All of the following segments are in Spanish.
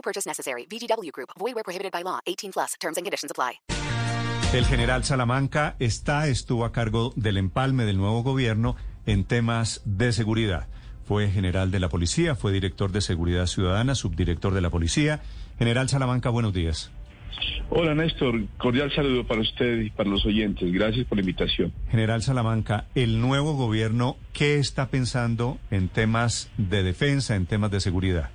No purchase necessary. VGW Group. Void where prohibited by law. 18 plus. Terms and conditions apply. El general Salamanca está, estuvo a cargo del empalme del nuevo gobierno en temas de seguridad. Fue general de la policía, fue director de seguridad ciudadana, subdirector de la policía. General Salamanca, buenos días. Hola Néstor, cordial saludo para usted y para los oyentes. Gracias por la invitación. General Salamanca, el nuevo gobierno, ¿qué está pensando en temas de defensa, en temas de seguridad?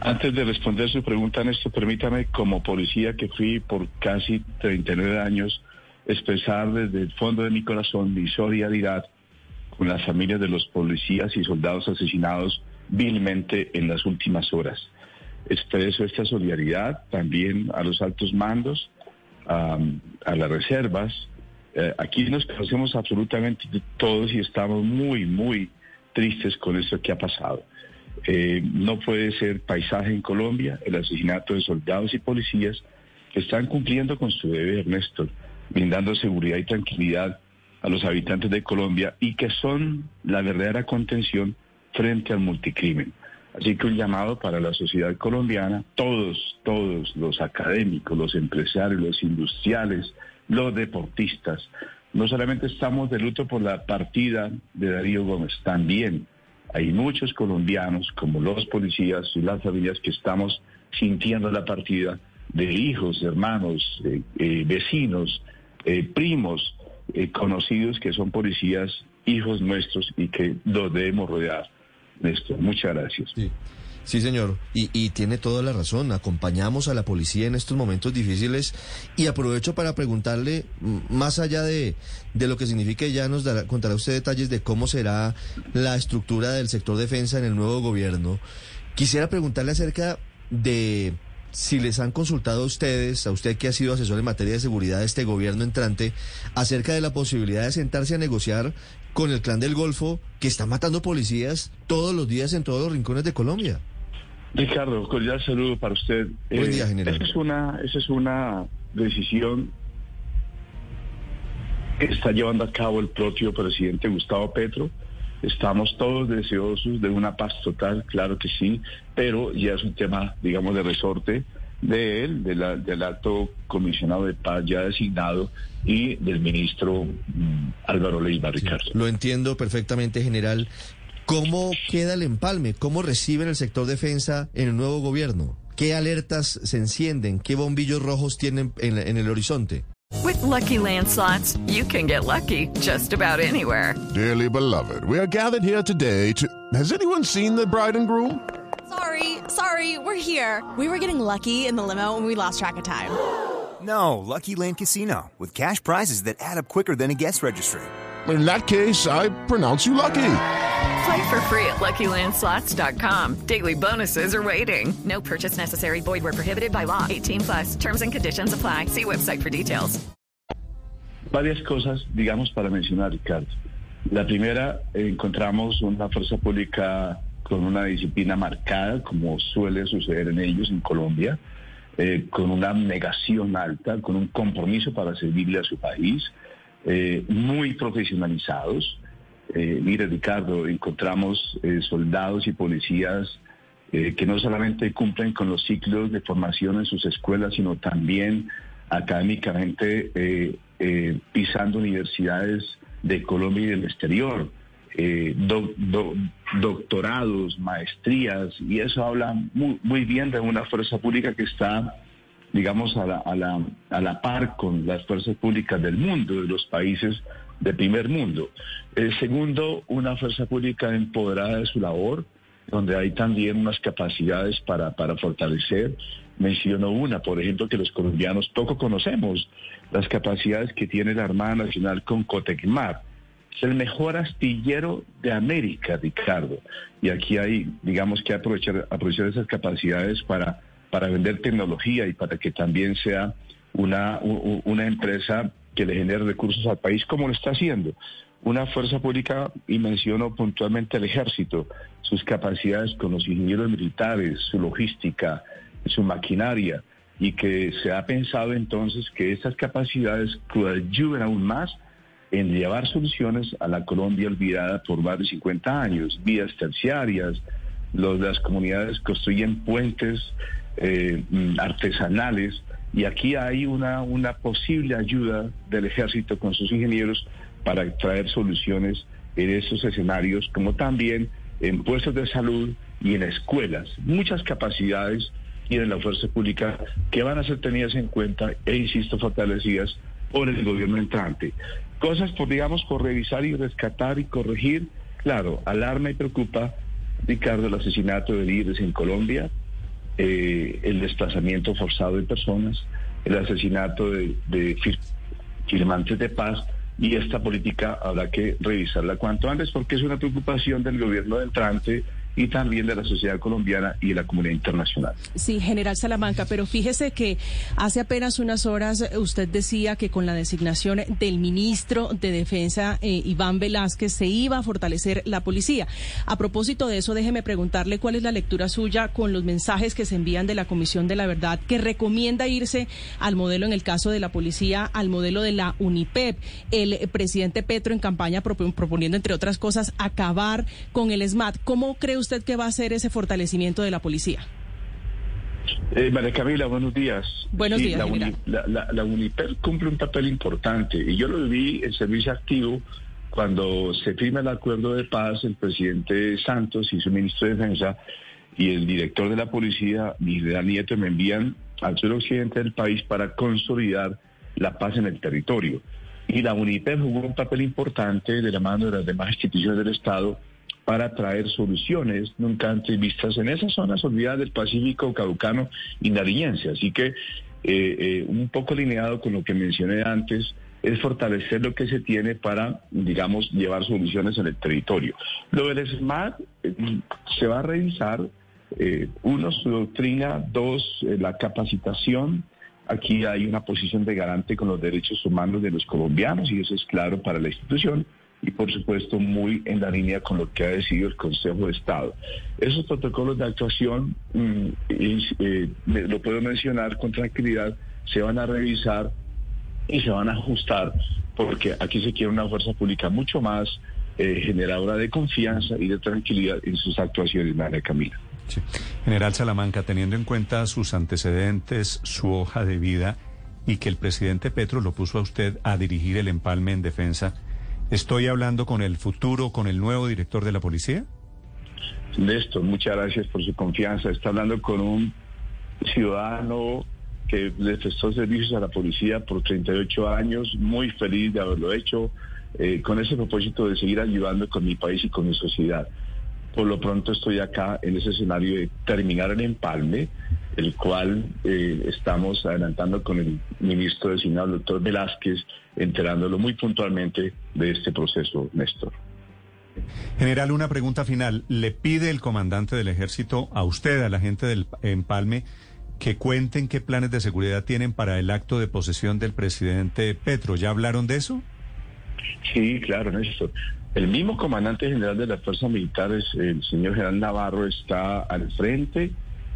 Antes de responder su pregunta, Néstor, permítame, como policía que fui por casi 39 años, expresar desde el fondo de mi corazón mi solidaridad con las familias de los policías y soldados asesinados vilmente en las últimas horas. Expreso esta solidaridad también a los altos mandos, a, las reservas. Eh, aquí nos conocemos absolutamente todos y estamos muy, muy tristes con esto que ha pasado. Eh, no puede ser paisaje en Colombia el asesinato de soldados y policías que están cumpliendo con su deber, Néstor, brindando seguridad y tranquilidad a los habitantes de Colombia y que son la verdadera contención frente al multicrimen. Así que un llamado para la sociedad colombiana, todos, todos los académicos, los empresarios, los industriales, los deportistas. No solamente estamos de luto por la partida de Darío Gómez, también hay muchos colombianos, como los policías y las familias, que estamos sintiendo la partida de hijos, hermanos, eh, eh, vecinos, eh, primos, conocidos que son policías, hijos nuestros y que los debemos rodear. Néstor, muchas gracias. Sí, señor. Y, y, tiene toda la razón. Acompañamos a la policía en estos momentos difíciles y aprovecho para preguntarle, más allá de, de lo que significa, ya nos dará, contará usted detalles de cómo será la estructura del sector defensa en el nuevo gobierno. Quisiera preguntarle acerca de si les han consultado a ustedes, a usted que ha sido asesor en materia de seguridad de este gobierno entrante, acerca de la posibilidad de sentarse a negociar con el clan del Golfo que está matando policías todos los días en todos los rincones de Colombia. Ricardo, cordial saludo para usted. Buen día, general. Esa es una, esa es una decisión que está llevando a cabo el propio presidente Gustavo Petro. Estamos todos deseosos de una paz total, claro que sí, pero ya es un tema, digamos, de resorte de él, de la, del alto comisionado de paz ya designado y del ministro mm, Álvaro Leiva, Ricardo. Sí, lo entiendo perfectamente, general. ¿Cómo queda el empalme? ¿Cómo reciben el sector defensa en el nuevo gobierno? ¿Qué alertas se encienden? ¿Qué bombillos rojos tienen en, en el horizonte? With lucky landslots, you can get lucky just about anywhere. Dearly beloved, we are gathered here today to. Has anyone seen the bride and groom? Sorry, sorry, we're here. We were getting lucky in the limo and we lost track of time. No, Lucky Land Casino, with cash prizes that add up quicker than a guest registry. In that case, I pronounce you lucky. Play for free at LuckyLandSlots.com. Daily bonuses are waiting. No purchase necessary. Void where prohibited by law. 18 plus. Terms and conditions apply. See website for details. Varias cosas, digamos, para mencionar, Ricardo. La primera, encontramos una fuerza pública con una disciplina marcada, como suele suceder en ellos en Colombia, eh, con una negación alta, con un compromiso para servirle a su país, eh, muy profesionalizados. Eh, mire, Ricardo, encontramos eh, soldados y policías eh, que no solamente cumplen con los ciclos de formación en sus escuelas, sino también académicamente eh, pisando universidades de Colombia y del exterior. Do, do, doctorados, maestrías, y eso habla muy, bien de una fuerza pública que está digamos, a la par con las fuerzas públicas del mundo, de los países de primer mundo. El segundo, una fuerza pública empoderada de su labor, donde hay también unas capacidades para, para fortalecer. Menciono una, por ejemplo, que los colombianos poco conocemos, las capacidades que tiene la Armada Nacional con Cotecmar. Es el mejor astillero de América, Ricardo. Y aquí hay, digamos que aprovechar, aprovechar esas capacidades para, para vender tecnología y para que también sea una, una empresa que le genere recursos al país, como lo está haciendo. Una fuerza pública, y menciono puntualmente el ejército, sus capacidades con los ingenieros militares, su logística, su maquinaria, y que se ha pensado entonces que estas capacidades ayuden aún más en llevar soluciones a la Colombia olvidada por más de 50 años, vías terciarias, los, las comunidades construyen puentes eh, mm, artesanales y aquí hay una, una posible ayuda del ejército con sus ingenieros para traer soluciones en esos escenarios, como también en puestos de salud y en escuelas. Muchas capacidades tiene la fuerza pública que van a ser tenidas en cuenta e, insisto, fortalecidas por el gobierno entrante. Cosas, por digamos, por revisar y rescatar y corregir. Claro, alarma y preocupa, Ricardo, el asesinato de líderes en Colombia, eh, el desplazamiento forzado de personas, el asesinato de, de fir- firmantes de paz y esta política habrá que revisarla cuanto antes porque es una preocupación del gobierno entrante y también de la sociedad colombiana y de la comunidad internacional. Sí, general Salamanca, pero fíjese que hace apenas unas horas usted decía que con la designación del ministro de Defensa, eh, Iván Velázquez, se iba a fortalecer la policía. A propósito de eso, déjeme preguntarle cuál es la lectura suya con los mensajes que se envían de la Comisión de la Verdad, que recomienda irse al modelo, en el caso de la policía, al modelo de la UNIPEP. El presidente Petro en campaña propo- proponiendo, entre otras cosas, acabar con el SMAT. ¿Cómo cree usted que va a ser ese fortalecimiento de la policía? Eh, María Camila, buenos días. Buenos días, la, general. la, la- la UNIPER cumple un papel importante y yo lo viví en servicio activo cuando se firma el acuerdo de paz, el presidente Santos y su ministro de Defensa y el director de la policía, Miguel Nieto, me envían al suroccidente del país para consolidar la paz en el territorio. Y la UNIPER jugó un papel importante de la mano de las demás instituciones del Estado para traer soluciones nunca antes vistas en esas zonas olvidadas del Pacífico caucano y nariñense. Así que, eh, eh, un poco alineado con lo que mencioné antes, es fortalecer lo que se tiene para, digamos, llevar soluciones en el territorio. Lo del SMART eh, se va a revisar, eh, uno, su doctrina, dos, la capacitación. Aquí hay una posición de garante con los derechos humanos de los colombianos y eso es claro para la institución y por supuesto muy en la línea con lo que ha decidido el Consejo de Estado. Esos protocolos de actuación, mm, eh, lo puedo mencionar con tranquilidad, se van a revisar y se van a ajustar porque aquí se quiere una fuerza pública mucho más eh, generadora de confianza y de tranquilidad en sus actuaciones, María Camila. Sí. General Salamanca, teniendo en cuenta sus antecedentes, su hoja de vida y que el presidente Petro lo puso a usted a dirigir el empalme en defensa, ¿estoy hablando con el futuro, con el nuevo director de la policía? Néstor, muchas gracias por su confianza. Está hablando con un ciudadano que le prestó servicios a la policía por 38 años, muy feliz de haberlo hecho, eh, con ese propósito de seguir ayudando con mi país y con mi sociedad. Por lo pronto estoy acá en ese escenario de terminar el empalme, el cual eh, estamos adelantando con el ministro designado, el doctor Velázquez, enterándolo muy puntualmente de este proceso, Néstor. General, una pregunta final. ¿Le pide el comandante del ejército a usted, a la gente del empalme, que cuenten qué planes de seguridad tienen para el acto de posesión del presidente Petro? ¿Ya hablaron de eso? Sí, claro, Néstor. El mismo comandante general de las fuerzas militares, el señor general Navarro, está al frente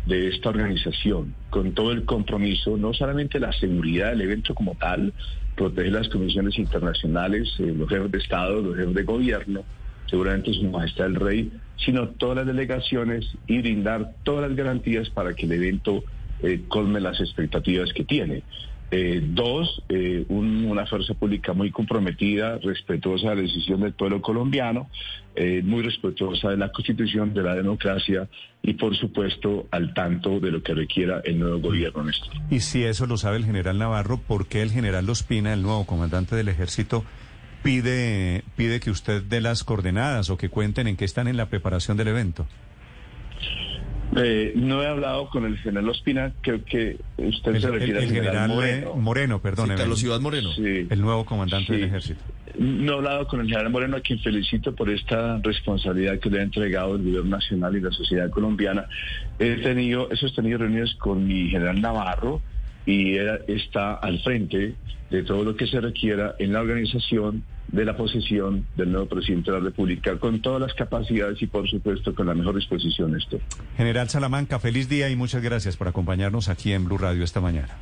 de esta organización, con todo el compromiso, no solamente la seguridad del evento como tal, proteger las comisiones internacionales, eh, los jefes de Estado, los jefes de gobierno, seguramente su majestad el rey, sino todas las delegaciones y brindar todas las garantías para que el evento eh, colme las expectativas que tiene. Eh, dos, eh, un- una fuerza pública muy comprometida, respetuosa de la decisión del pueblo colombiano, eh, muy respetuosa de la constitución, de la democracia y por supuesto al tanto de lo que requiera el nuevo gobierno, Néstor. Y si eso lo sabe el general Navarro, ¿por qué el general Ospina, el nuevo comandante del ejército, pide, pide que usted dé las coordenadas o que cuenten en qué están en la preparación del evento? Eh, no he hablado con el general Ospina, creo que usted El, se refiere el al general, general Moreno. eh, Moreno, perdón. Sí, Carlos Iván Moreno. Sí. El nuevo comandante Sí. del ejército. No he hablado con el general Moreno, a quien felicito por esta responsabilidad que le ha entregado el gobierno nacional y la sociedad colombiana. He tenido, he sostenido reuniones con mi general Navarro y él está al frente de todo lo que se requiera en la organización de la posesión del nuevo presidente de la República, con todas las capacidades y, por supuesto, con la mejor disposición, esto. General Salamanca, feliz día y muchas gracias por acompañarnos aquí en Blue Radio esta mañana.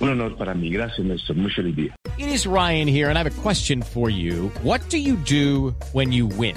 Un honor para mí. Gracias, Néstor. Muy feliz día. It is Ryan here, and I have a question for you. What do you do when you win?